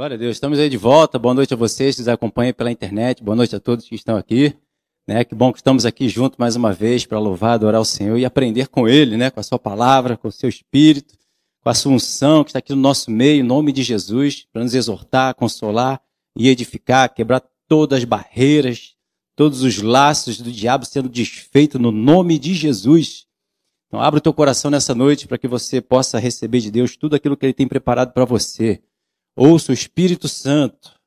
Glória a Deus, estamos aí de volta. Boa noite a vocês que nos acompanham pela internet. Boa noite a todos que estão aqui. Né? Que bom que estamos aqui juntos mais uma vez para louvar, adorar o Senhor e aprender com Ele, né? com a Sua palavra, com o Seu Espírito, com a Sua unção que está aqui no nosso meio, em nome de Jesus, para nos exortar, consolar e edificar, quebrar todas as barreiras, todos os laços do diabo sendo desfeitos no nome de Jesus. Então, abra o teu coração nessa noite para que você possa receber de Deus tudo aquilo que Ele tem preparado para você. Ouça o Espírito Santo.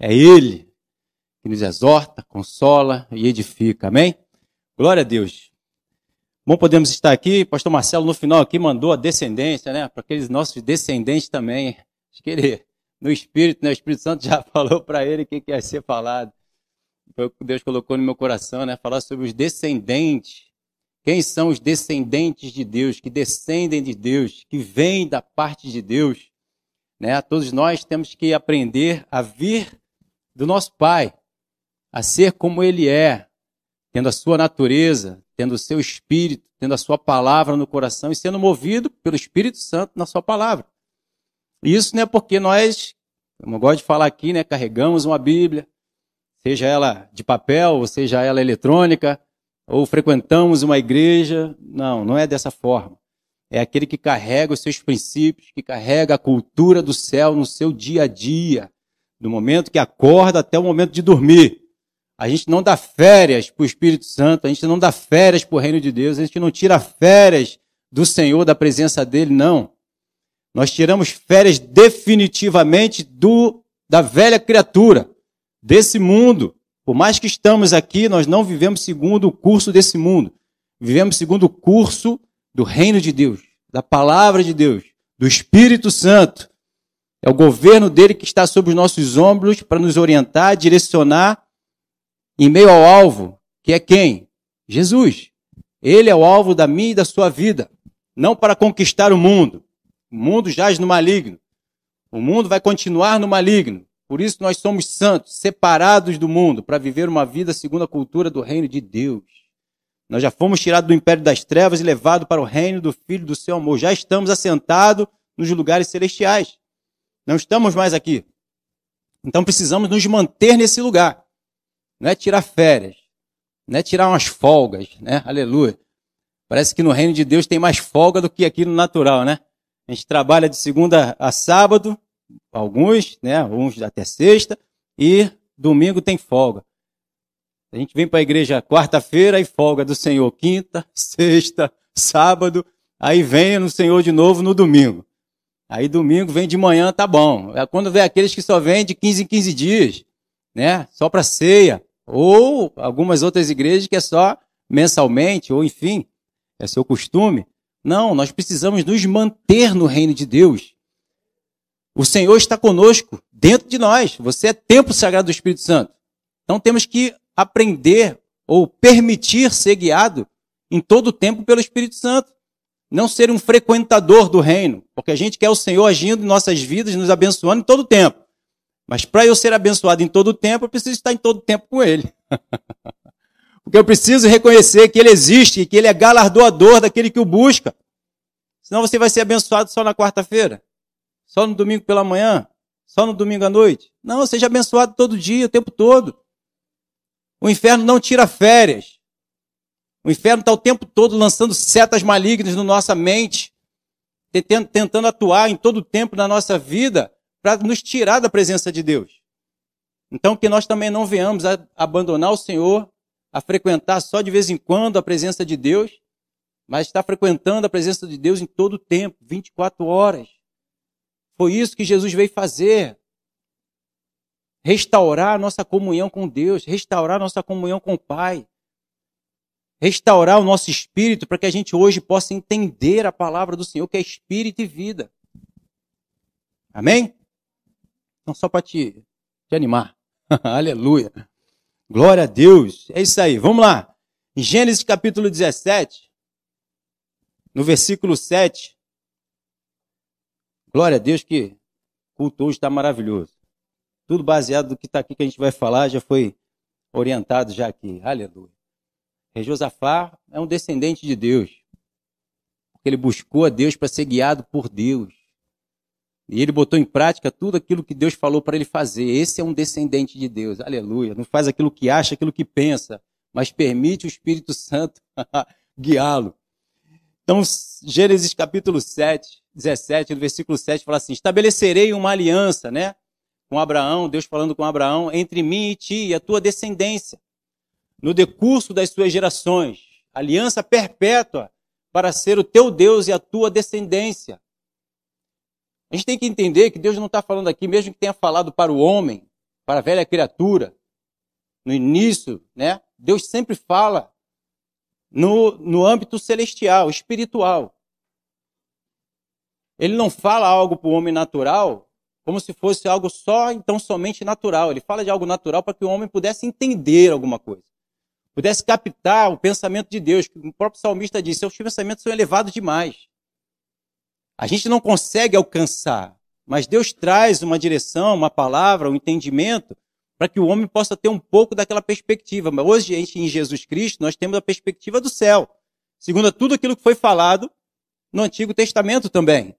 É Ele que nos exorta, consola e edifica. Amém? Glória a Deus. Bom, podemos estar aqui. Pastor Marcelo, no final aqui, mandou a descendência, né? Para aqueles nossos descendentes também. Acho que ele, no Espírito, né? O Espírito Santo já falou para ele o que ia ser falado. Foi o que Deus colocou no meu coração, né? Falar sobre os descendentes. Quem são os descendentes de Deus, que descendem de Deus, que vêm da parte de Deus? Né? Todos nós temos que aprender a vir do nosso Pai, a ser como Ele é, tendo a sua natureza, tendo o seu espírito, tendo a sua palavra no coração e sendo movido pelo Espírito Santo na sua palavra. Isso não é porque nós, como eu gosto de falar aqui, né, carregamos uma Bíblia, seja ela de papel, ou seja ela eletrônica, ou frequentamos uma igreja. Não, não é dessa forma é aquele que carrega os seus princípios, que carrega a cultura do céu no seu dia a dia, do momento que acorda até o momento de dormir. A gente não dá férias para o Espírito Santo, a gente não dá férias para o reino de Deus, a gente não tira férias do Senhor, da presença dele, não. Nós tiramos férias definitivamente do da velha criatura, desse mundo. Por mais que estamos aqui, nós não vivemos segundo o curso desse mundo. Vivemos segundo o curso do reino de Deus, da palavra de Deus, do Espírito Santo. É o governo dele que está sobre os nossos ombros para nos orientar, direcionar em meio ao alvo, que é quem? Jesus. Ele é o alvo da minha e da sua vida, não para conquistar o mundo. O mundo jaz no maligno. O mundo vai continuar no maligno. Por isso nós somos santos, separados do mundo, para viver uma vida segundo a cultura do reino de Deus. Nós já fomos tirados do império das trevas e levados para o reino do Filho do seu amor. Já estamos assentados nos lugares celestiais. Não estamos mais aqui. Então precisamos nos manter nesse lugar. Não é tirar férias. Não é tirar umas folgas, né? Aleluia. Parece que no reino de Deus tem mais folga do que aqui no natural, né? A gente trabalha de segunda a sábado, alguns, né? Uns até sexta, e domingo tem folga. A gente vem para a igreja quarta-feira e folga do Senhor quinta, sexta, sábado, aí vem no Senhor de novo no domingo. Aí domingo vem de manhã, tá bom. É quando vem aqueles que só vêm de 15 em 15 dias, né? Só para ceia. Ou algumas outras igrejas que é só mensalmente, ou enfim, é seu costume. Não, nós precisamos nos manter no reino de Deus. O Senhor está conosco, dentro de nós. Você é templo sagrado do Espírito Santo. Então temos que aprender ou permitir ser guiado em todo o tempo pelo Espírito Santo. Não ser um frequentador do reino, porque a gente quer o Senhor agindo em nossas vidas, nos abençoando em todo o tempo. Mas para eu ser abençoado em todo o tempo, eu preciso estar em todo o tempo com Ele. porque eu preciso reconhecer que Ele existe e que Ele é galardoador daquele que o busca. Senão você vai ser abençoado só na quarta-feira, só no domingo pela manhã, só no domingo à noite. Não, seja abençoado todo dia, o tempo todo. O inferno não tira férias. O inferno está o tempo todo lançando setas malignas na nossa mente, tentando, atuar em todo o tempo na nossa vida para nos tirar da presença de Deus. Então, que nós também não venhamos a abandonar o Senhor, a frequentar só de vez em quando a presença de Deus, mas estar frequentando a presença de Deus em todo o tempo, 24 horas. Foi isso que Jesus veio fazer restaurar a nossa comunhão com Deus, restaurar a nossa comunhão com o Pai, restaurar o nosso espírito para que a gente hoje possa entender a palavra do Senhor, que é espírito e vida. Amém? Então, só para te, te animar. Aleluia. Glória a Deus. É isso aí. Vamos lá. Em Gênesis capítulo 17, no versículo 7. Glória a Deus que o culto hoje está maravilhoso. Tudo baseado no que está aqui que a gente vai falar, já foi orientado já aqui. Aleluia. Rei Josafá é um descendente de Deus. Porque ele buscou a Deus para ser guiado por Deus. E ele botou em prática tudo aquilo que Deus falou para ele fazer. Esse é um descendente de Deus. Aleluia. Não faz aquilo que acha, aquilo que pensa, mas permite o Espírito Santo guiá-lo. Então, Gênesis capítulo 7, 17, no versículo 7, fala assim: Estabelecerei uma aliança, né? Com Abraão, Deus falando com Abraão, entre mim e ti e a tua descendência, no decurso das suas gerações. Aliança perpétua para ser o teu Deus e a tua descendência. A gente tem que entender que Deus não está falando aqui, mesmo que tenha falado para o homem, para a velha criatura, no início, né? Deus sempre fala no, no âmbito celestial, espiritual. Ele não fala algo para o homem natural como se fosse algo só, então somente natural. Ele fala de algo natural para que o homem pudesse entender alguma coisa, pudesse captar o pensamento de Deus. O próprio salmista disse: seus pensamentos são elevados demais. A gente não consegue alcançar, mas Deus traz uma direção, uma palavra, um entendimento para que o homem possa ter um pouco daquela perspectiva. Mas hoje, em Jesus Cristo, nós temos a perspectiva do céu, segundo tudo aquilo que foi falado no Antigo Testamento também.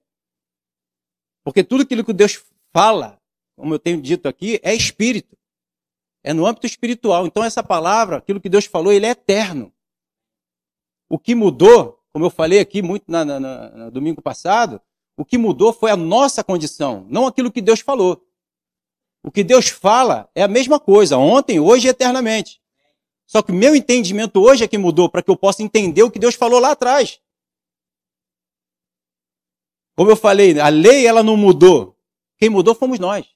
Porque tudo aquilo que Deus fala, como eu tenho dito aqui, é espírito. É no âmbito espiritual. Então, essa palavra, aquilo que Deus falou, ele é eterno. O que mudou como eu falei aqui muito na, na, na, no domingo passado, o que mudou foi a nossa condição, não aquilo que Deus falou. O que Deus fala é a mesma coisa, ontem, hoje e eternamente. Só que o meu entendimento hoje é que mudou para que eu possa entender o que Deus falou lá atrás. Como eu falei, a lei ela não mudou. Quem mudou fomos nós.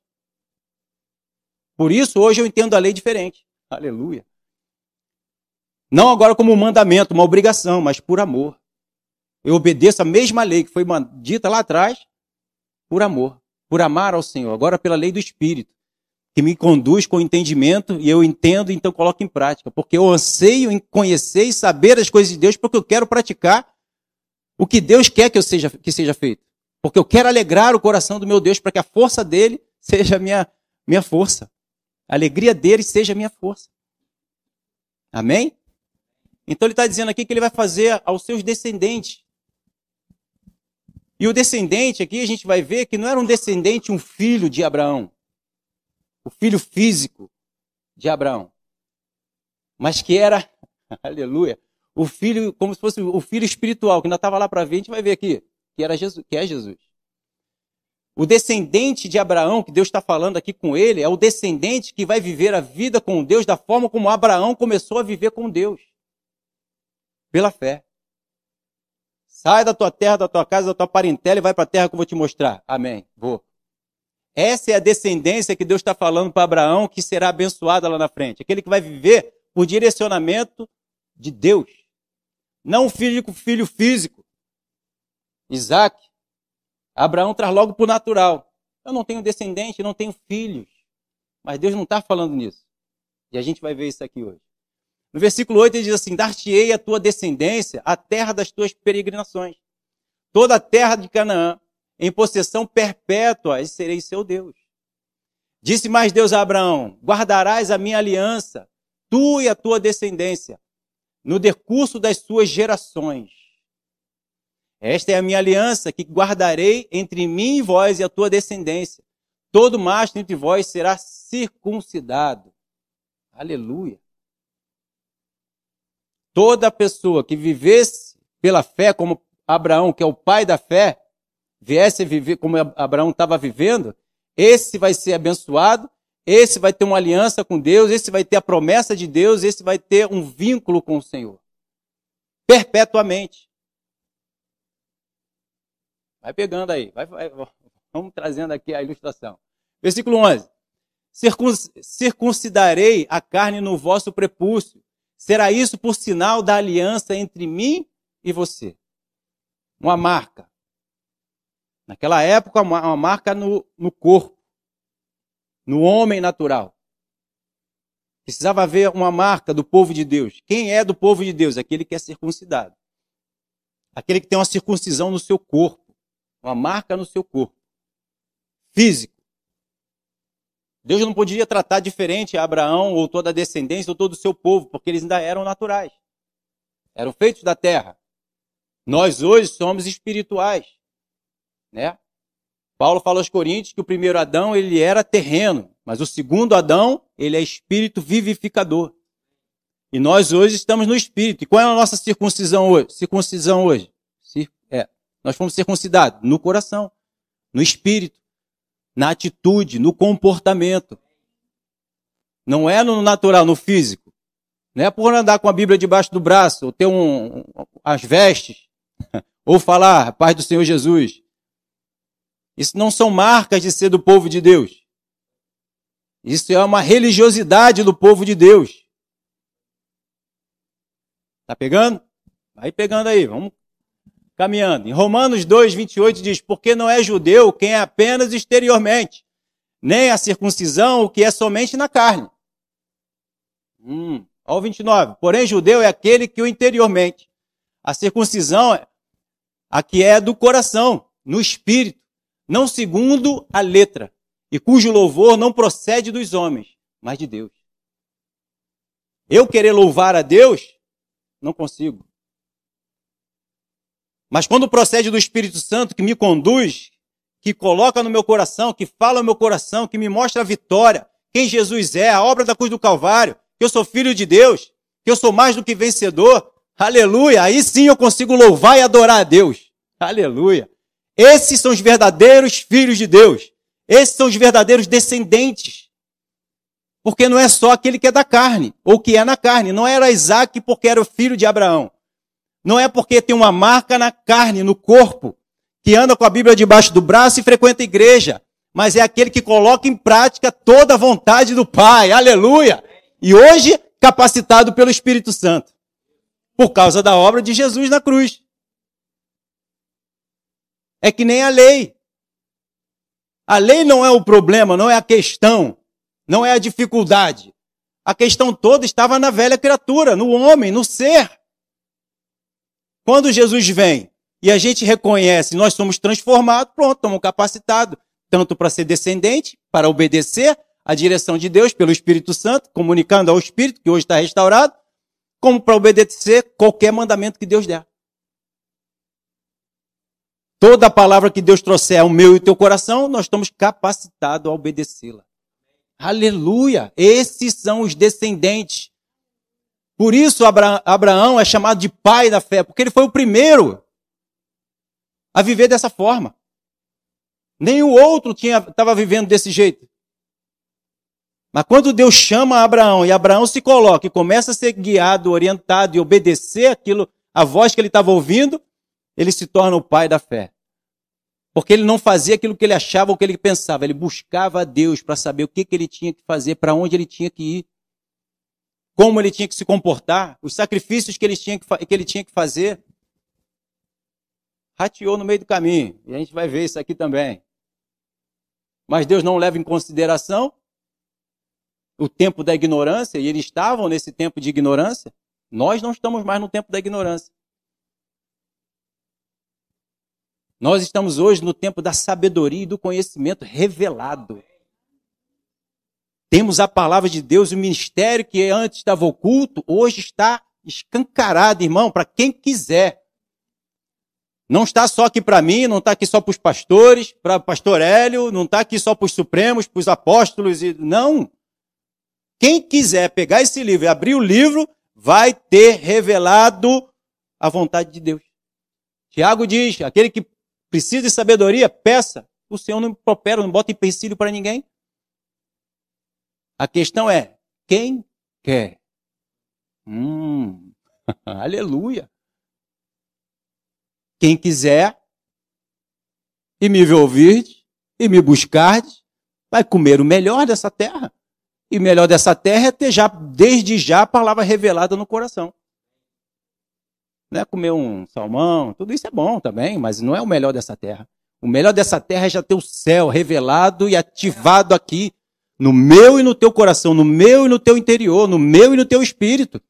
Por isso hoje eu entendo a lei diferente. Aleluia. Não agora como um mandamento, uma obrigação, mas por amor. Eu obedeço a mesma lei que foi dita lá atrás por amor, por amar ao Senhor. Agora pela lei do Espírito, que me conduz com entendimento e eu entendo, então coloco em prática. Porque eu anseio em conhecer e saber as coisas de Deus, porque eu quero praticar o que Deus quer que, eu seja, que seja feito. Porque eu quero alegrar o coração do meu Deus para que a força dele seja minha, minha força. A alegria dele seja minha força. Amém? Então ele está dizendo aqui que ele vai fazer aos seus descendentes e o descendente aqui a gente vai ver que não era um descendente, um filho de Abraão, o filho físico de Abraão, mas que era, aleluia, o filho, como se fosse o filho espiritual, que ainda estava lá para ver, a gente vai ver aqui, que, era Jesus, que é Jesus. O descendente de Abraão, que Deus está falando aqui com ele, é o descendente que vai viver a vida com Deus da forma como Abraão começou a viver com Deus. Pela fé. Sai da tua terra, da tua casa, da tua parentela e vai para a terra que eu vou te mostrar. Amém. Vou. Essa é a descendência que Deus está falando para Abraão, que será abençoada lá na frente. Aquele que vai viver por direcionamento de Deus. Não o filho, filho físico. Isaac. Abraão traz logo para o natural. Eu não tenho descendente, não tenho filhos. Mas Deus não está falando nisso. E a gente vai ver isso aqui hoje. No versículo 8 ele diz assim: Dar-te-ei a tua descendência a terra das tuas peregrinações, toda a terra de Canaã, em possessão perpétua, e serei seu Deus. Disse mais Deus a Abraão: Guardarás a minha aliança, tu e a tua descendência, no decurso das suas gerações. Esta é a minha aliança que guardarei entre mim e vós e a tua descendência. Todo macho entre vós será circuncidado. Aleluia. Toda pessoa que vivesse pela fé, como Abraão, que é o pai da fé, viesse a viver como Abraão estava vivendo, esse vai ser abençoado, esse vai ter uma aliança com Deus, esse vai ter a promessa de Deus, esse vai ter um vínculo com o Senhor. Perpetuamente. Vai pegando aí, vai, vai, vamos trazendo aqui a ilustração. Versículo 11. Circuncidarei a carne no vosso prepúcio Será isso por sinal da aliança entre mim e você. Uma marca. Naquela época, uma, marca no, no corpo, no homem natural. Precisava haver uma marca do povo de Deus. Quem é do povo de Deus? Aquele que é circuncidado. Aquele que tem uma circuncisão no seu corpo. Uma marca no seu corpo. Físico. Deus não podia tratar diferente a Abraão ou toda a descendência ou todo o seu povo, porque eles ainda eram naturais. Eram feitos da terra. Nós hoje somos espirituais, né? Paulo fala aos Coríntios que o primeiro Adão ele era terreno, mas o segundo Adão ele é espírito vivificador. E nós hoje estamos no espírito. E qual é a nossa circuncisão hoje? Circuncisão hoje? Nós fomos circuncidados no coração, no espírito, na atitude, no comportamento. Não é no natural, no físico. Não é por andar com a Bíblia debaixo do braço, ou ter um, as vestes, ou falar paz do Senhor Jesus. Isso não são marcas de ser do povo de Deus. Isso é uma religiosidade do povo de Deus. Tá pegando? Vai pegando aí, vamos caminhando. Em Romanos 2, 28 diz: Porque não é judeu quem é apenas exteriormente, nem a circuncisão o que é somente na carne. Hum. Olha o 29. Porém, judeu é aquele que o interiormente. A circuncisão, é a que é do coração, no espírito, não segundo a letra, e cujo louvor não procede dos homens, mas de Deus. Eu querer louvar a Deus, não consigo. Mas quando procede do Espírito Santo que me conduz, que coloca no meu coração, que fala no meu coração, que me mostra a vitória, quem Jesus é, a obra da cruz do Calvário, que eu sou filho de Deus, que eu sou mais do que vencedor, aleluia, aí sim eu consigo louvar e adorar a Deus, aleluia. Esses são os verdadeiros filhos de Deus, esses são os verdadeiros descendentes. Porque não é só aquele que é da carne, ou que é na carne. Não era Isaac porque era o filho de Abraão. Não é porque tem uma marca na carne, no corpo, que anda com a Bíblia debaixo do braço e frequenta a igreja. Mas é aquele que coloca em prática toda a vontade do Pai. Aleluia! E hoje, capacitado pelo Espírito Santo. Por causa da obra de Jesus na cruz. É que nem a lei. A lei não é o problema, não é a questão não é a dificuldade. A questão toda estava na velha criatura, no homem, no ser. Quando Jesus vem e a gente reconhece, nós somos transformados, pronto, estamos capacitados, tanto para ser descendente, para obedecer à direção de Deus pelo Espírito Santo, comunicando ao Espírito, que hoje está restaurado, como para obedecer qualquer mandamento que Deus der. Toda palavra que Deus trouxer ao meu e teu coração, nós estamos capacitados a obedecê-la. Aleluia! Esses são os descendentes. Por isso Abraão é chamado de pai da fé, porque ele foi o primeiro a viver dessa forma. Nenhum outro estava vivendo desse jeito. Mas quando Deus chama Abraão e Abraão se coloca e começa a ser guiado, orientado e obedecer aquilo, a voz que ele estava ouvindo, ele se torna o pai da fé. Porque ele não fazia aquilo que ele achava ou que ele pensava, ele buscava a Deus para saber o que, que ele tinha que fazer, para onde ele tinha que ir, como ele tinha que se comportar, os sacrifícios que ele tinha que, que, ele tinha que fazer. Rateou no meio do caminho, e a gente vai ver isso aqui também. Mas Deus não leva em consideração o tempo da ignorância, e eles estavam nesse tempo de ignorância. Nós não estamos mais no tempo da ignorância. Nós estamos hoje no tempo da sabedoria e do conhecimento revelado. Temos a palavra de Deus, o ministério que antes estava oculto, hoje está escancarado, irmão, para quem quiser. Não está só aqui para mim, não está aqui só para os pastores, para o pastor Hélio, não está aqui só para os supremos, para os apóstolos, não. Quem quiser pegar esse livro e abrir o livro, vai ter revelado a vontade de Deus. Tiago diz: aquele que Precisa de sabedoria? Peça. O Senhor não prospera, não bota empecilho para ninguém. A questão é, quem quer? Hum, aleluia. Quem quiser e me ouvir e me buscar, vai comer o melhor dessa terra. E o melhor dessa terra é ter já, desde já, a palavra revelada no coração. Não é comer um salmão, tudo isso é bom também, mas não é o melhor dessa terra. O melhor dessa terra é já ter o céu revelado e ativado aqui, no meu e no teu coração, no meu e no teu interior, no meu e no teu espírito.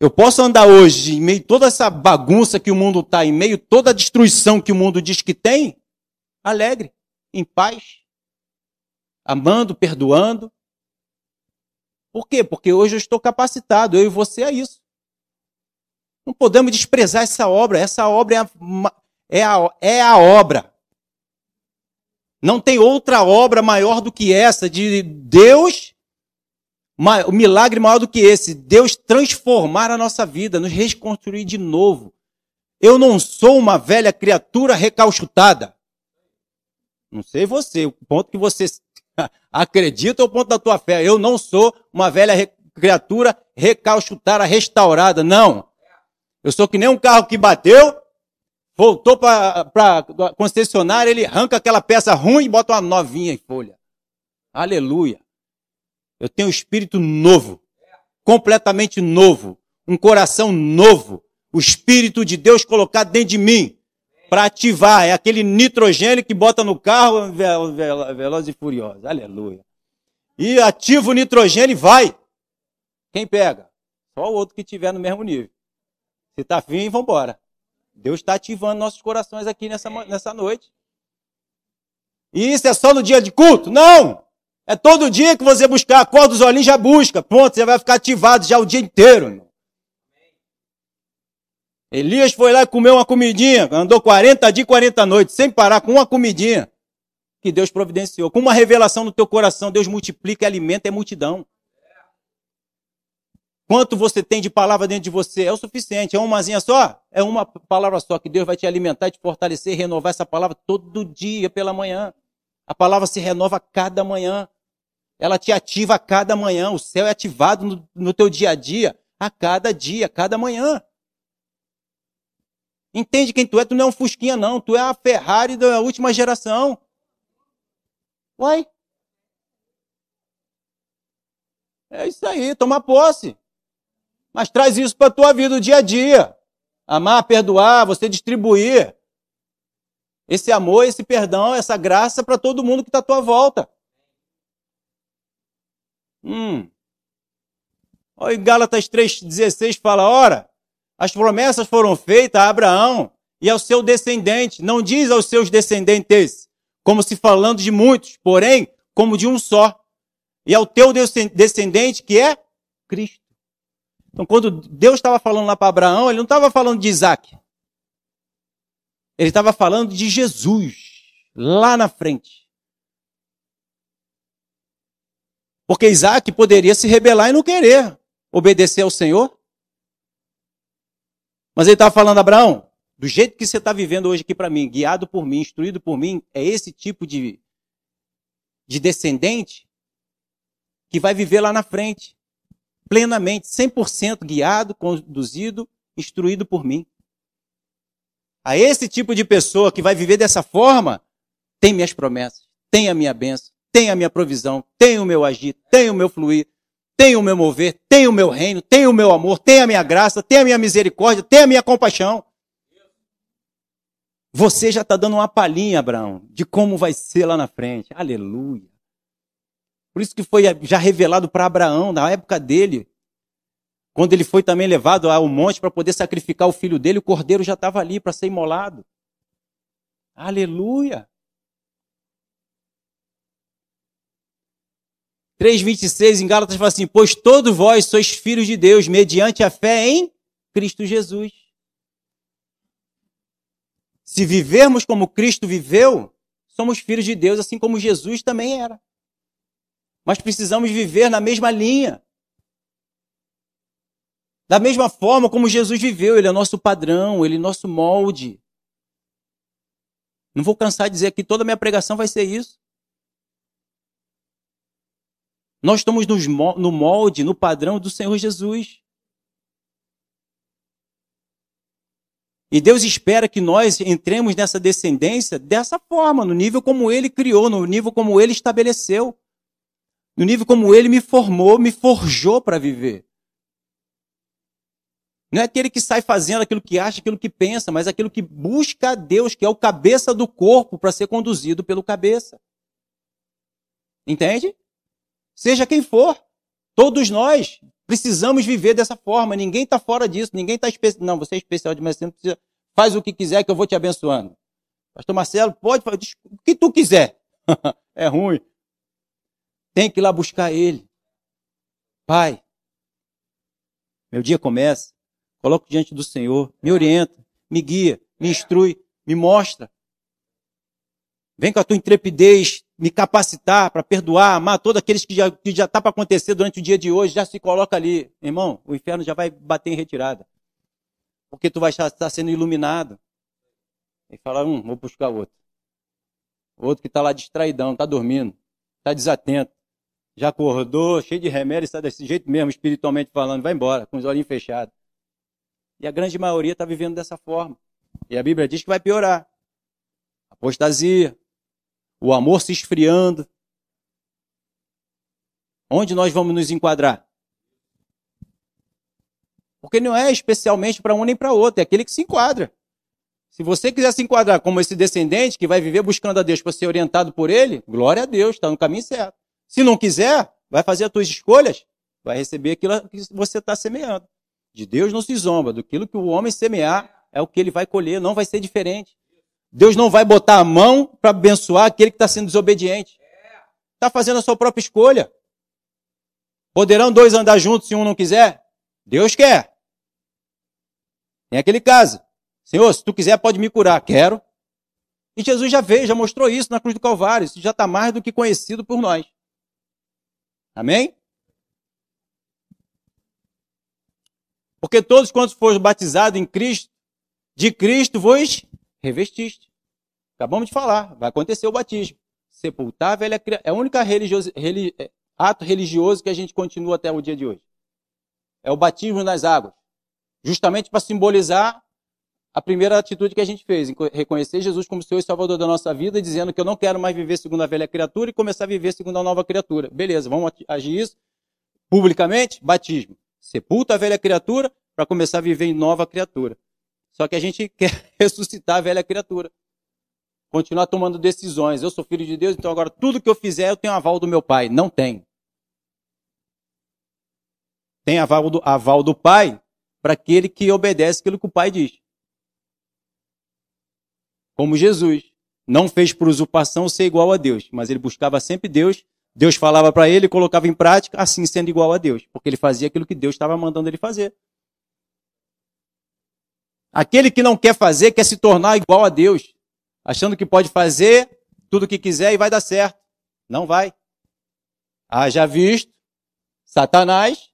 Eu posso andar hoje em meio a toda essa bagunça que o mundo está, em meio a toda a destruição que o mundo diz que tem, alegre, em paz, amando, perdoando. Por quê? Porque hoje eu estou capacitado, eu e você é isso. Não podemos desprezar essa obra. Essa obra é a, é a, é a obra. Não tem outra obra maior do que essa de Deus, o milagre maior do que esse, Deus transformar a nossa vida, nos reconstruir de novo. Eu não sou uma velha criatura recalchutada. Não sei você, o ponto que você acredita é o ponto da tua fé. Eu não sou uma velha criatura recalchutada, restaurada, não. Eu sou que nem um carro que bateu, voltou para concessionária, ele arranca aquela peça ruim e bota uma novinha em folha. Aleluia. Eu tenho um espírito novo, completamente novo, um coração novo, o espírito de Deus colocado dentro de mim para ativar. É aquele nitrogênio que bota no carro, veloz e furioso. Aleluia. E ativa o nitrogênio e vai. Quem pega? Só o outro que tiver no mesmo nível. Se está afim, vamos embora. Deus está ativando nossos corações aqui nessa, nessa noite. E isso é só no dia de culto? Não! É todo dia que você buscar a cor dos olhinhos, já busca. Pronto, você vai ficar ativado já o dia inteiro. Irmão. Elias foi lá e comeu uma comidinha, andou 40 dias e 40 noites, sem parar, com uma comidinha que Deus providenciou. Com uma revelação no teu coração, Deus multiplica e alimenta a multidão. Quanto você tem de palavra dentro de você é o suficiente. É umazinha só? É uma palavra só que Deus vai te alimentar, te fortalecer, renovar essa palavra todo dia pela manhã. A palavra se renova cada manhã. Ela te ativa a cada manhã. O céu é ativado no, no teu dia a dia, a cada dia, a cada manhã. Entende quem tu é? Tu não é um Fusquinha, não. Tu é a Ferrari da última geração. Uai. É isso aí, toma posse. Mas traz isso para a tua vida, o dia a dia. Amar, perdoar, você distribuir. Esse amor, esse perdão, essa graça para todo mundo que está à tua volta. Hum. Olha, Gálatas 3,16 fala: ora, as promessas foram feitas a Abraão e ao seu descendente. Não diz aos seus descendentes, como se falando de muitos, porém, como de um só. E ao teu descendente, que é Cristo. Então, quando Deus estava falando lá para Abraão, ele não estava falando de Isaac. Ele estava falando de Jesus, lá na frente. Porque Isaac poderia se rebelar e não querer obedecer ao Senhor. Mas ele estava falando, Abraão, do jeito que você está vivendo hoje aqui para mim, guiado por mim, instruído por mim, é esse tipo de, de descendente que vai viver lá na frente plenamente, 100% guiado, conduzido, instruído por mim. A esse tipo de pessoa que vai viver dessa forma, tem minhas promessas, tem a minha bênção, tem a minha provisão, tem o meu agir, tem o meu fluir, tem o meu mover, tem o meu reino, tem o meu amor, tem a minha graça, tem a minha misericórdia, tem a minha compaixão. Você já está dando uma palhinha, Abraão, de como vai ser lá na frente. Aleluia. Por isso que foi já revelado para Abraão, na época dele, quando ele foi também levado ao monte para poder sacrificar o filho dele, o cordeiro já estava ali para ser imolado. Aleluia! 3,26 em Gálatas fala assim: Pois todos vós sois filhos de Deus, mediante a fé em Cristo Jesus. Se vivermos como Cristo viveu, somos filhos de Deus, assim como Jesus também era mas precisamos viver na mesma linha. Da mesma forma como Jesus viveu, ele é nosso padrão, ele é nosso molde. Não vou cansar de dizer que toda a minha pregação vai ser isso. Nós estamos no molde, no padrão do Senhor Jesus. E Deus espera que nós entremos nessa descendência dessa forma, no nível como Ele criou, no nível como Ele estabeleceu no nível como ele me formou, me forjou para viver. Não é aquele que sai fazendo aquilo que acha, aquilo que pensa, mas aquilo que busca a Deus, que é o cabeça do corpo, para ser conduzido pelo cabeça. Entende? Seja quem for, todos nós precisamos viver dessa forma. Ninguém está fora disso, ninguém está especial. Não, você é especial demais, você não precisa. Faz o que quiser que eu vou te abençoando. Pastor Marcelo, pode fazer o que tu quiser. é ruim. Tem que ir lá buscar Ele. Pai, meu dia começa. Coloco diante do Senhor. Me orienta, me guia, me instrui. Me mostra. Vem com a tua intrepidez me capacitar para perdoar, amar todos aqueles que já está que já tá para acontecer durante o dia de hoje, já se coloca ali. Irmão, o inferno já vai bater em retirada. Porque tu vai estar sendo iluminado. E fala, hum, vou buscar outro. Outro que está lá distraidão, está dormindo, está desatento. Já acordou, cheio de remédio, está desse jeito mesmo, espiritualmente falando, vai embora, com os olhinhos fechados. E a grande maioria está vivendo dessa forma. E a Bíblia diz que vai piorar. Apostasia, o amor se esfriando. Onde nós vamos nos enquadrar? Porque não é especialmente para um nem para outro, é aquele que se enquadra. Se você quiser se enquadrar como esse descendente que vai viver buscando a Deus para ser orientado por ele, glória a Deus, está no caminho certo. Se não quiser, vai fazer as suas escolhas, vai receber aquilo que você está semeando. De Deus não se zomba, do que o homem semear é o que ele vai colher, não vai ser diferente. Deus não vai botar a mão para abençoar aquele que está sendo desobediente. Está fazendo a sua própria escolha. Poderão dois andar juntos se um não quiser? Deus quer. Tem aquele caso. Senhor, se tu quiser, pode me curar. Quero. E Jesus já veio, já mostrou isso na cruz do Calvário. Isso já está mais do que conhecido por nós. Amém? Porque todos quantos foram batizados em Cristo, de Cristo vos revestiste. Acabamos de falar, vai acontecer o batismo. Sepultar a velha criatura. É o único religioso, religi, é, ato religioso que a gente continua até o dia de hoje. É o batismo nas águas. Justamente para simbolizar a primeira atitude que a gente fez, reconhecer Jesus como Senhor e Salvador da nossa vida, dizendo que eu não quero mais viver segundo a velha criatura e começar a viver segundo a nova criatura. Beleza, vamos agir isso publicamente? Batismo. Sepulta a velha criatura para começar a viver em nova criatura. Só que a gente quer ressuscitar a velha criatura. Continuar tomando decisões. Eu sou filho de Deus, então agora tudo que eu fizer eu tenho aval do meu pai. Não tem. Tem aval do, aval do pai para aquele que obedece aquilo que o pai diz. Como Jesus. Não fez por usurpação ser igual a Deus, mas ele buscava sempre Deus. Deus falava para ele, colocava em prática, assim sendo igual a Deus, porque ele fazia aquilo que Deus estava mandando ele fazer. Aquele que não quer fazer quer se tornar igual a Deus, achando que pode fazer tudo o que quiser e vai dar certo. Não vai. Haja visto Satanás,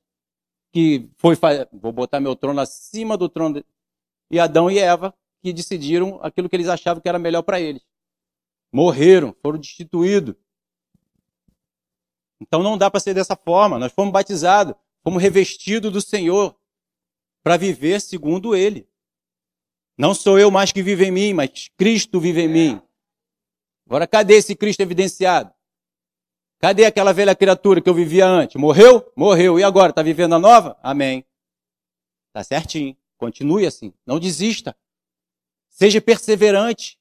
que foi vou botar meu trono acima do trono de, e Adão e Eva, que decidiram aquilo que eles achavam que era melhor para eles. Morreram, foram destituídos. Então não dá para ser dessa forma. Nós fomos batizados, fomos revestidos do Senhor para viver segundo Ele. Não sou eu mais que vive em mim, mas Cristo vive em mim. Agora, cadê esse Cristo evidenciado? Cadê aquela velha criatura que eu vivia antes? Morreu? Morreu. E agora? Está vivendo a nova? Amém. Está certinho. Continue assim. Não desista. Seja perseverante.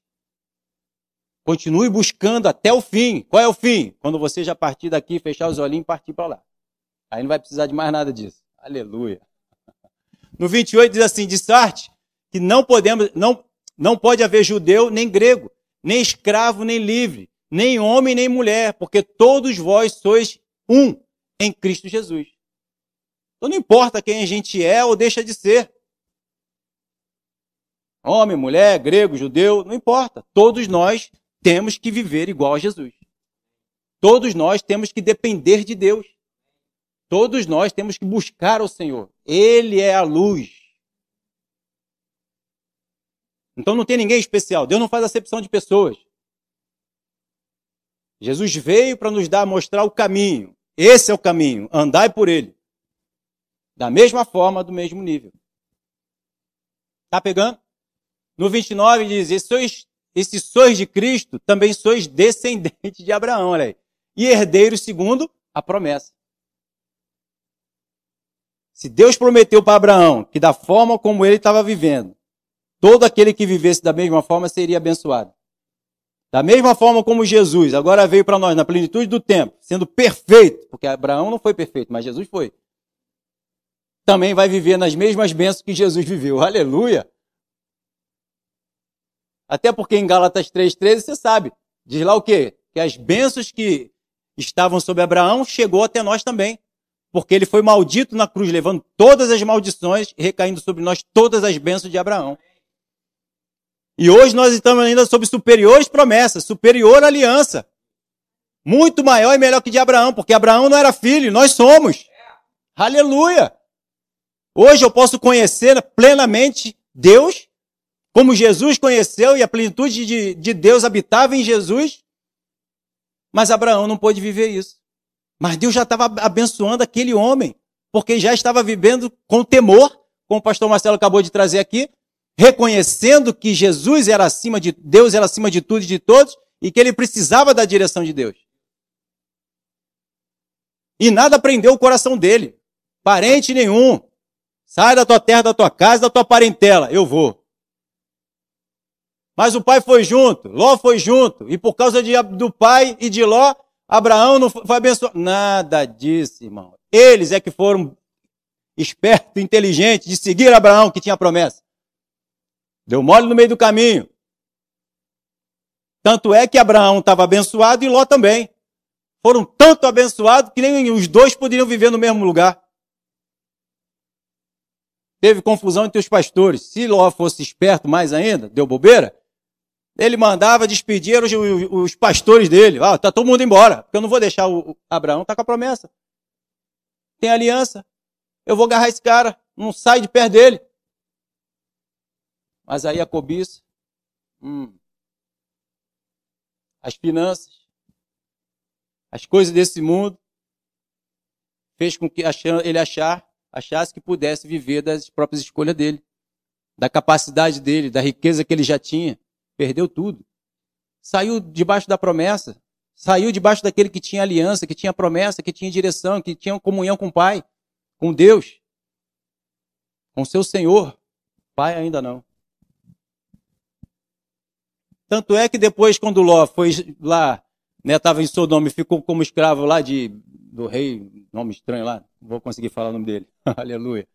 Continue buscando até o fim. Qual é o fim? Quando você já partir daqui, fechar os olhinhos e partir para lá. Aí não vai precisar de mais nada disso. Aleluia. No 28 diz assim: de sorte que não podemos, não, não pode haver judeu nem grego, nem escravo nem livre, nem homem nem mulher, porque todos vós sois um em Cristo Jesus. Então não importa quem a gente é ou deixa de ser. Homem, mulher, grego, judeu, não importa. Todos nós temos que viver igual a Jesus. Todos nós temos que depender de Deus. Todos nós temos que buscar o Senhor. Ele é a luz. Então não tem ninguém especial. Deus não faz acepção de pessoas. Jesus veio para nos dar, mostrar o caminho. Esse é o caminho. Andai por ele. Da mesma forma, do mesmo nível. Tá pegando? No 29 diz: e sois, e se sois de Cristo, também sois descendentes de Abraão, olha aí. E herdeiros segundo a promessa. Se Deus prometeu para Abraão que da forma como ele estava vivendo, Todo aquele que vivesse da mesma forma seria abençoado. Da mesma forma como Jesus agora veio para nós na plenitude do tempo, sendo perfeito, porque Abraão não foi perfeito, mas Jesus foi. Também vai viver nas mesmas bênçãos que Jesus viveu. Aleluia! Até porque em Gálatas 3,13 você sabe, diz lá o quê? Que as bênçãos que estavam sobre Abraão chegou até nós também. Porque ele foi maldito na cruz, levando todas as maldições recaindo sobre nós todas as bênçãos de Abraão. E hoje nós estamos ainda sob superiores promessas, superior aliança. Muito maior e melhor que de Abraão, porque Abraão não era filho, nós somos. Aleluia! Hoje eu posso conhecer plenamente Deus, como Jesus conheceu e a plenitude de, de Deus habitava em Jesus, mas Abraão não pôde viver isso. Mas Deus já estava abençoando aquele homem, porque já estava vivendo com temor, como o pastor Marcelo acabou de trazer aqui, reconhecendo que Jesus era acima de Deus, era acima de tudo e de todos, e que ele precisava da direção de Deus. E nada prendeu o coração dele. Parente nenhum. Sai da tua terra, da tua casa, da tua parentela. Eu vou. Mas o pai foi junto, Ló foi junto. E por causa de, do pai e de Ló, Abraão não foi abençoado. Nada disso, irmão. Eles é que foram espertos, inteligentes de seguir Abraão que tinha promessa. Deu mole no meio do caminho. Tanto é que Abraão estava abençoado e Ló também foram tanto abençoados que nem os dois poderiam viver no mesmo lugar. Teve confusão entre os pastores. Se Ló fosse esperto mais ainda, deu bobeira, ele mandava despedir os, os pastores dele. Ah, tá todo mundo embora, porque eu não vou deixar o, o Abraão tá com a promessa. Tem aliança. Eu vou agarrar esse cara, não sai de perto dele. Mas aí a cobiça, hum, as finanças, as coisas desse mundo, fez com que ele achar, achasse que pudesse viver das próprias escolhas dele, da capacidade dele, da riqueza que ele já tinha. Perdeu tudo. Saiu debaixo da promessa, saiu debaixo daquele que tinha aliança, que tinha promessa, que tinha direção, que tinha comunhão com o Pai, com Deus, com seu Senhor. Pai ainda não. Tanto é que depois, quando Ló foi lá estava né, em Sodoma e ficou como escravo lá de, do rei, nome estranho lá, não vou conseguir falar o nome dele, aleluia.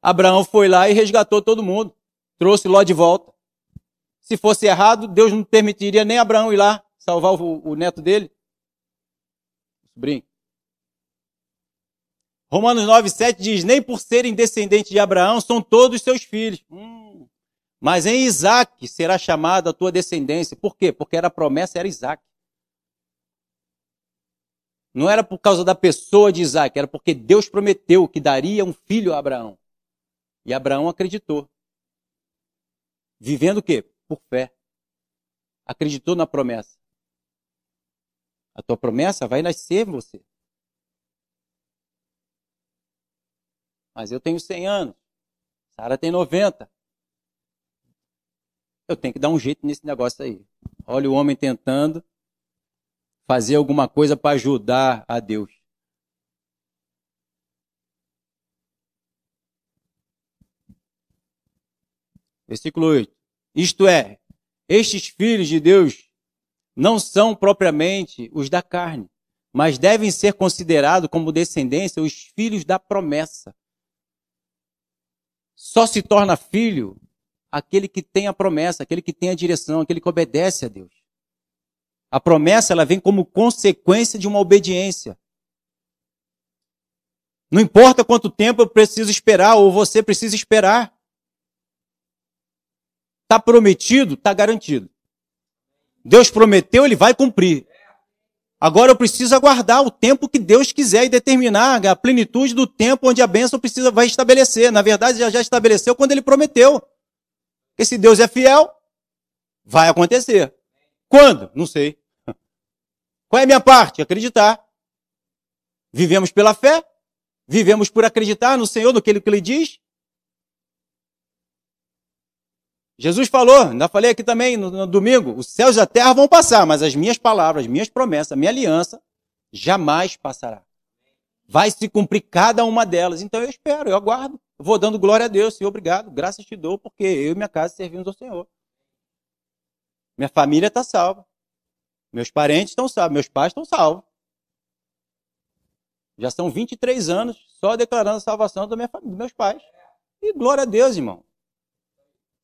Abraão foi lá e resgatou todo mundo, trouxe Ló de volta. Se fosse errado, Deus não permitiria nem Abraão ir lá salvar o, o neto dele, sobrinho. Romanos 9, 7 diz: Nem por serem descendentes de Abraão são todos seus filhos. Hum. Mas em Isaac será chamada a tua descendência. Por quê? Porque era a promessa, era Isaac. Não era por causa da pessoa de Isaac, era porque Deus prometeu que daria um filho a Abraão. E Abraão acreditou. Vivendo o quê? Por fé. Acreditou na promessa. A tua promessa vai nascer em você. Mas eu tenho 100 anos. Sara tem 90. Eu tenho que dar um jeito nesse negócio aí. Olha o homem tentando fazer alguma coisa para ajudar a Deus. Versículo 8. Isto é, estes filhos de Deus não são propriamente os da carne, mas devem ser considerados como descendência os filhos da promessa. Só se torna filho aquele que tem a promessa, aquele que tem a direção, aquele que obedece a Deus. A promessa ela vem como consequência de uma obediência. Não importa quanto tempo eu preciso esperar ou você precisa esperar. Está prometido, está garantido. Deus prometeu, ele vai cumprir. Agora eu preciso aguardar o tempo que Deus quiser e determinar a plenitude do tempo onde a bênção precisa vai estabelecer. Na verdade, já já estabeleceu quando ele prometeu. Porque se Deus é fiel, vai acontecer. Quando? Não sei. Qual é a minha parte? Acreditar. Vivemos pela fé? Vivemos por acreditar no Senhor, no que Ele, que Ele diz? Jesus falou, ainda falei aqui também no, no, domingo, os céus e a terra vão passar, mas as minhas palavras, as minhas promessas, a minha aliança jamais passará. Vai se cumprir cada uma delas. Então eu espero, eu aguardo. Eu vou dando glória a Deus, Senhor, obrigado. Graças te dou, porque eu e minha casa servimos ao Senhor. Minha família está salva. Meus parentes estão salvos, meus pais estão salvos. Já são 23 anos só declarando a salvação da minha dos meus pais. E glória a Deus, irmão.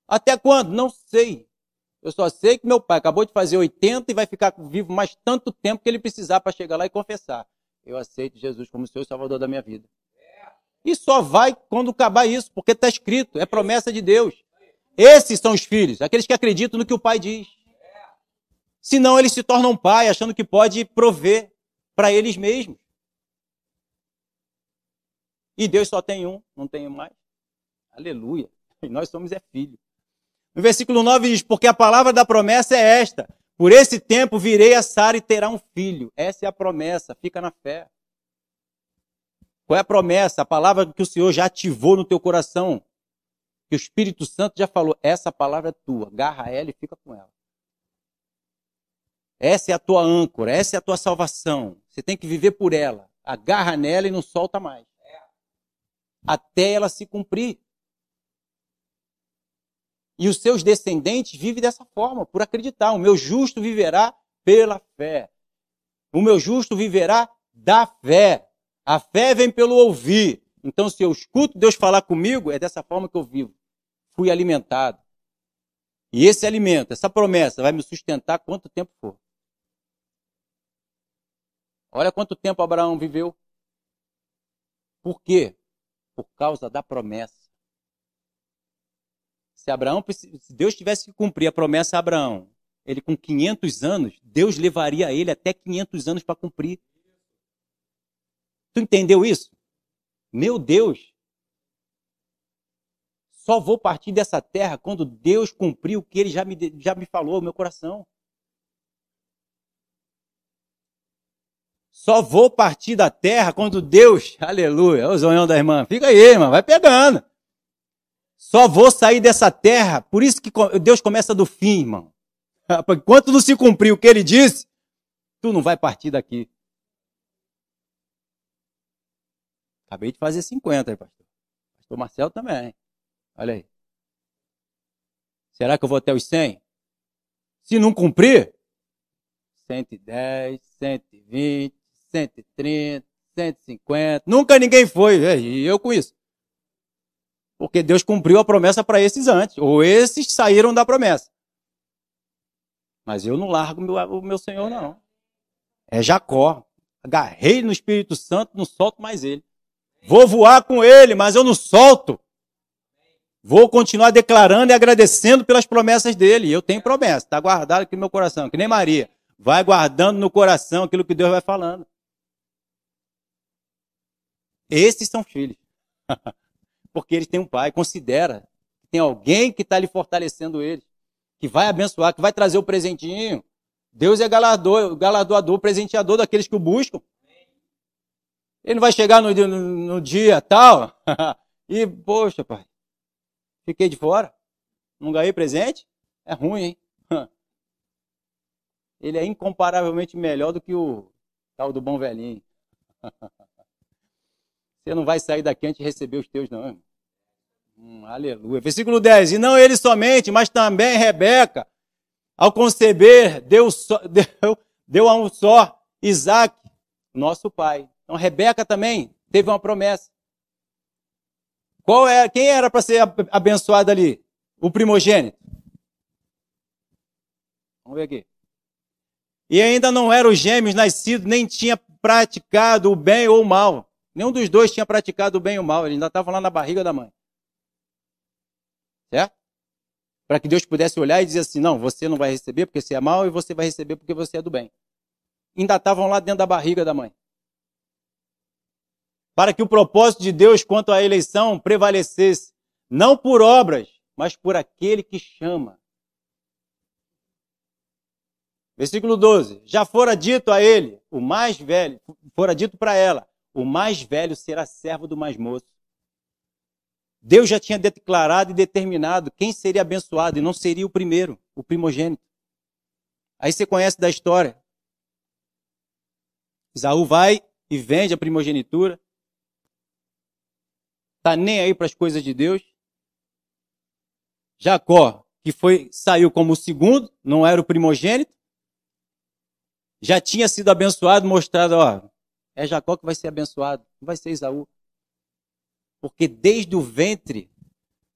Até quando? Não sei. Eu só sei que meu pai acabou de fazer 80 e vai ficar vivo mais tanto tempo que ele precisar para chegar lá e confessar. Eu aceito Jesus como Senhor e Salvador da minha vida. E só vai quando acabar isso, porque está escrito, é promessa de Deus. Esses são os filhos, aqueles que acreditam no que o pai diz. Senão eles se tornam pai, achando que pode prover para eles mesmos. E Deus só tem um, não tem mais. Aleluia. E nós somos é filho. No versículo 9 diz: Porque a palavra da promessa é esta: Por esse tempo virei a Sara e terá um filho. Essa é a promessa, fica na fé. Qual é a promessa? A palavra que o Senhor já ativou no teu coração. Que o Espírito Santo já falou: essa palavra é tua. Agarra ela e fica com ela. Essa é a tua âncora, essa é a tua salvação. Você tem que viver por ela. Agarra nela e não solta mais. Até ela se cumprir. E os seus descendentes vivem dessa forma, por acreditar. O meu justo viverá pela fé. O meu justo viverá da fé. A fé vem pelo ouvir. Então, se eu escuto Deus falar comigo, é dessa forma que eu vivo. Fui alimentado. E esse alimento, essa promessa, vai me sustentar quanto tempo for. Olha quanto tempo Abraão viveu. Por quê? Por causa da promessa. Se Abraão, se Deus tivesse que cumprir a promessa a Abraão, ele com 500 anos, Deus levaria ele até 500 anos para cumprir. Tu entendeu isso? Meu Deus! Só vou partir dessa terra quando Deus cumprir o que ele já me, já me falou, meu coração. Só vou partir da terra quando Deus, aleluia, o zonhão da irmã, fica aí, irmã, vai pegando. Só vou sair dessa terra, por isso que Deus começa do fim, irmão. Enquanto não se cumprir o que ele disse, tu não vai partir daqui. Acabei de fazer 50, aí, pastor. Pastor Marcelo também. Olha aí. Será que eu vou até os 100? Se não cumprir, 110, 120, 130, 150. Nunca ninguém foi, e eu com isso. Porque Deus cumpriu a promessa para esses antes, ou esses saíram da promessa. Mas eu não largo meu, o meu Senhor, não. É Jacó. Agarrei no Espírito Santo, não solto mais ele. Vou voar com ele, mas eu não solto. Vou continuar declarando e agradecendo pelas promessas dele. Eu tenho promessa, está guardado aqui no meu coração, que nem Maria. Vai guardando no coração aquilo que Deus vai falando. Esses são filhos. Porque eles têm um pai. Considera que tem alguém que está lhe fortalecendo eles, que vai abençoar, que vai trazer o presentinho. Deus é galardoador, galardoador, presenteador daqueles que o buscam. Ele não vai chegar no, no, no dia tal e, poxa, pai, fiquei de fora. Não ganhei presente? É ruim, hein? Ele é incomparavelmente melhor do que o tal do bom velhinho. Você não vai sair daqui antes de receber os teus, não. Hum, aleluia. Versículo 10. E não ele somente, mas também Rebeca, ao conceber, deu, deu, deu a um só Isaac, nosso pai. Então Rebeca também teve uma promessa. Qual é, quem era para ser abençoado ali? O primogênito. Vamos ver aqui. E ainda não eram os gêmeos nascidos, nem tinha praticado o bem ou o mal. Nenhum dos dois tinha praticado o bem ou o mal. Eles ainda estavam lá na barriga da mãe. Certo? Para que Deus pudesse olhar e dizer assim: não, você não vai receber porque você é mal e você vai receber porque você é do bem. Ainda estavam lá dentro da barriga da mãe para que o propósito de Deus quanto à eleição prevalecesse, não por obras, mas por aquele que chama. Versículo 12. Já fora dito a ele, o mais velho, fora dito para ela, o mais velho será servo do mais moço. Deus já tinha declarado e determinado quem seria abençoado e não seria o primeiro, o primogênito. Aí você conhece da história. Isaú vai e vende a primogenitura tá nem aí para as coisas de Deus. Jacó, que foi saiu como o segundo, não era o primogênito, já tinha sido abençoado, mostrado, ó, é Jacó que vai ser abençoado, não vai ser Isaú. Porque desde o ventre,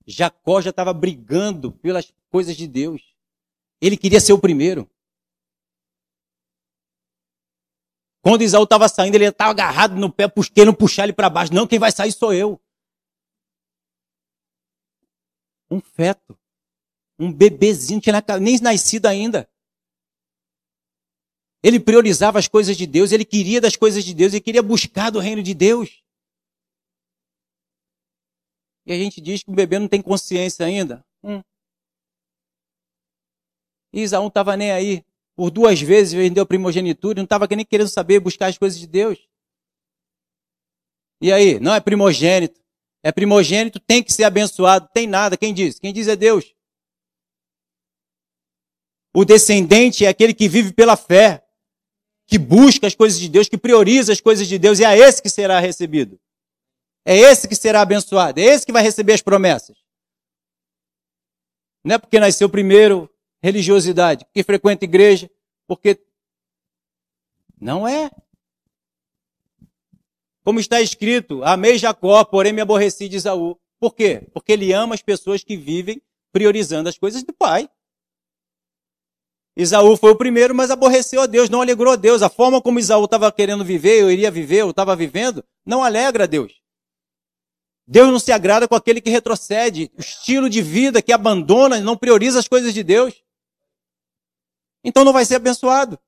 Jacó já estava brigando pelas coisas de Deus. Ele queria ser o primeiro. Quando Isaú estava saindo, ele estava agarrado no pé, querendo puxar ele para baixo. Não, quem vai sair sou eu. um feto. Um bebezinho, tinha nem nascido ainda. Ele priorizava as coisas de Deus, ele queria das coisas de Deus, ele queria buscar do reino de Deus. E a gente diz que o bebê não tem consciência ainda. Hum. Isaú não estava nem aí. Por duas vezes vendeu a primogenitura, não estava nem querendo saber buscar as coisas de Deus. E aí, não é primogênito. É primogênito, tem que ser abençoado. Tem nada. Quem diz? Quem diz é Deus. O descendente é aquele que vive pela fé, que busca as coisas de Deus, que prioriza as coisas de Deus, e é esse que será recebido. É esse que será abençoado, é esse que vai receber as promessas. Não é porque nasceu primeiro religiosidade, porque frequenta igreja, porque. Não é. Como está escrito, amei Jacó, porém me aborreci de Isaú. Por quê? Porque ele ama as pessoas que vivem priorizando as coisas do pai. Isaú foi o primeiro, mas aborreceu a Deus, não alegrou a Deus. A forma como Isaú estava querendo viver, eu iria viver, eu estava vivendo, não alegra a Deus. Deus não se agrada com aquele que retrocede, o estilo de vida que abandona, não prioriza as coisas de Deus. Então não vai ser abençoado.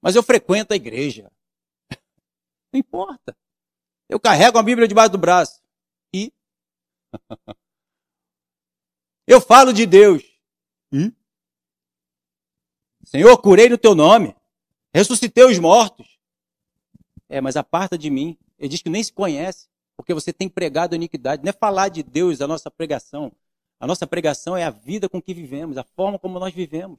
Mas eu frequento a igreja. Não importa. Eu carrego a Bíblia debaixo do braço. E? Eu falo de Deus. E? Senhor, curei no teu nome. Ressuscitei os mortos. É, mas aparta de mim. Ele diz que nem se conhece, porque você tem pregado a iniquidade. Não é falar de Deus a nossa pregação. A nossa pregação é a vida com que vivemos, a forma como nós vivemos.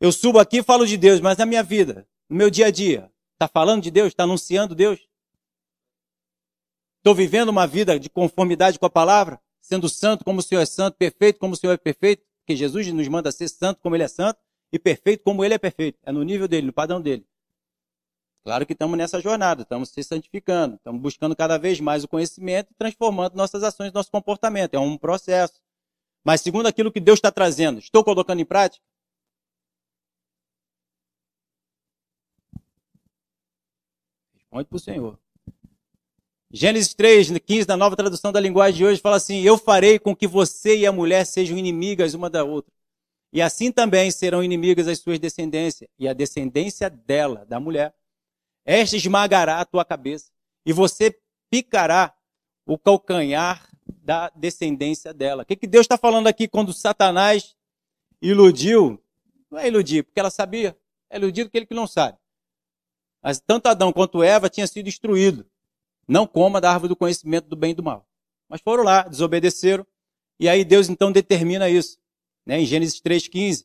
Eu subo aqui e falo de Deus, mas na minha vida, no meu dia a dia, Está falando de Deus? Está anunciando Deus? Estou vivendo uma vida de conformidade com a palavra? Sendo santo como o Senhor é santo, perfeito como o Senhor é perfeito? Porque Jesus nos manda ser santo como Ele é santo e perfeito como Ele é perfeito. É no nível dele, no padrão dele. Claro que estamos nessa jornada, estamos se santificando, estamos buscando cada vez mais o conhecimento e transformando nossas ações, nosso comportamento. É um processo. Mas segundo aquilo que Deus está trazendo, estou colocando em prática? Responde para o Senhor. Gênesis 3, 15, na nova tradução da linguagem de hoje, fala assim: Eu farei com que você e a mulher sejam inimigas uma da outra. E assim também serão inimigas as suas descendências, e a descendência dela, da mulher. Esta esmagará a tua cabeça, e você picará o calcanhar da descendência dela. O que, que Deus está falando aqui quando Satanás iludiu? Não é iludir, porque ela sabia. É iludir aquele que não sabe. Mas tanto Adão quanto Eva tinham sido instruídos. Não coma da árvore do conhecimento do bem e do mal. Mas foram lá, desobedeceram. E aí Deus então determina isso. Né, em Gênesis 3,15,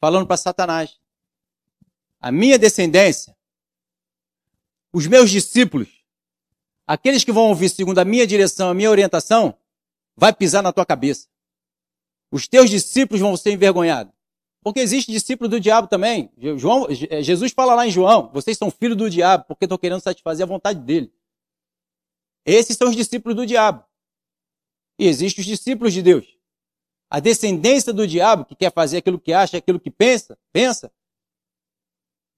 falando para Satanás. A minha descendência, os meus discípulos, aqueles que vão ouvir segundo a minha direção, a minha orientação, vai pisar na tua cabeça. Os teus discípulos vão ser envergonhados. Porque existe discípulo do diabo também. João, é, Jesus fala lá em João: vocês são filhos do diabo porque estão querendo satisfazer a vontade dele. Esses são os discípulos do diabo. E existem os discípulos de Deus. A descendência do diabo, que quer fazer aquilo que acha, aquilo que pensa, pensa,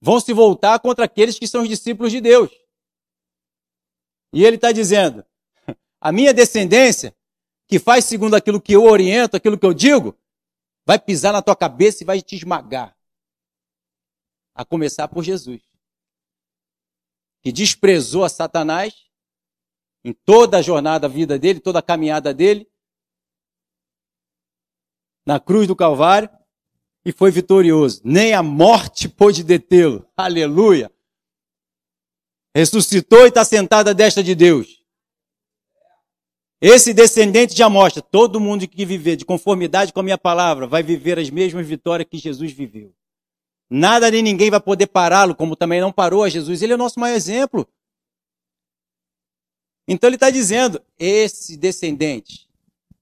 vão se voltar contra aqueles que são os discípulos de Deus. E ele está dizendo: a minha descendência, que faz segundo aquilo que eu oriento, aquilo que eu digo, vai pisar na tua cabeça e vai te esmagar. A começar por Jesus, que desprezou a Satanás em toda a jornada, a vida dele, toda a caminhada dele, na cruz do Calvário, e foi vitorioso. Nem a morte pôde detê-lo. Aleluia! Ressuscitou e está sentado à destra de Deus. Esse descendente de Amostra, todo mundo que viver de conformidade com a minha palavra, vai viver as mesmas vitórias que Jesus viveu. Nada nem ninguém vai poder pará-lo, como também não parou a Jesus. Ele é o nosso maior exemplo. Então ele está dizendo: esse descendente,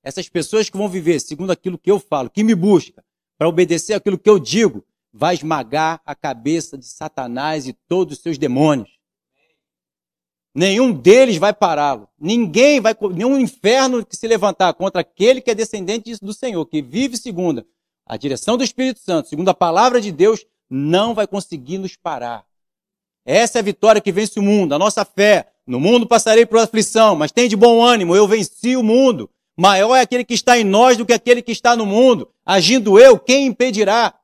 essas pessoas que vão viver segundo aquilo que eu falo, que me busca, para obedecer aquilo que eu digo, vai esmagar a cabeça de Satanás e todos os seus demônios. Nenhum deles vai pará-lo. Ninguém vai, nenhum inferno que se levantar contra aquele que é descendente do Senhor, que vive segundo a direção do Espírito Santo, segundo a palavra de Deus, não vai conseguir nos parar. Essa é a vitória que vence o mundo, a nossa fé. No mundo passarei por aflição, mas tem de bom ânimo, eu venci o mundo. Maior é aquele que está em nós do que aquele que está no mundo. Agindo eu, quem impedirá?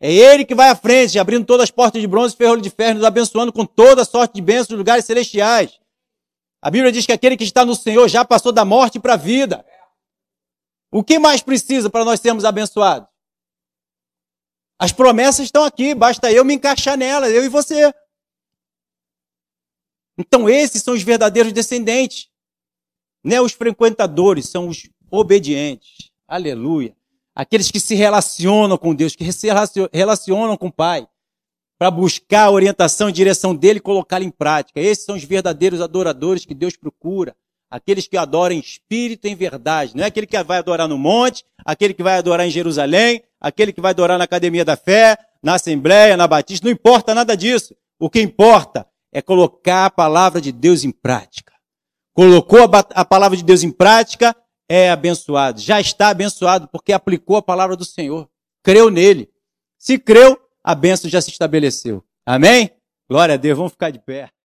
É Ele que vai à frente, abrindo todas as portas de bronze e ferrolho de ferro, nos abençoando com toda sorte de bênçãos nos lugares celestiais. A Bíblia diz que aquele que está no Senhor já passou da morte para a vida. O que mais precisa para nós sermos abençoados? As promessas estão aqui, basta eu me encaixar nelas, eu e você. Então esses são os verdadeiros descendentes. Né? Os frequentadores são os obedientes. Aleluia. Aqueles que se relacionam com Deus, que se relacionam com o Pai, para buscar a orientação e direção dele e colocá-la em prática. Esses são os verdadeiros adoradores que Deus procura. Aqueles que adoram em espírito e em verdade. Não é aquele que vai adorar no monte, aquele que vai adorar em Jerusalém, aquele que vai adorar na academia da fé, na assembleia, na batista. Não importa nada disso. O que importa é colocar a palavra de Deus em prática. Colocou a, a palavra de Deus em prática, é abençoado. Já está abençoado porque aplicou a palavra do Senhor. Creu nele. Se creu, a bênção já se estabeleceu. Amém? Glória a Deus. Vamos ficar de pé.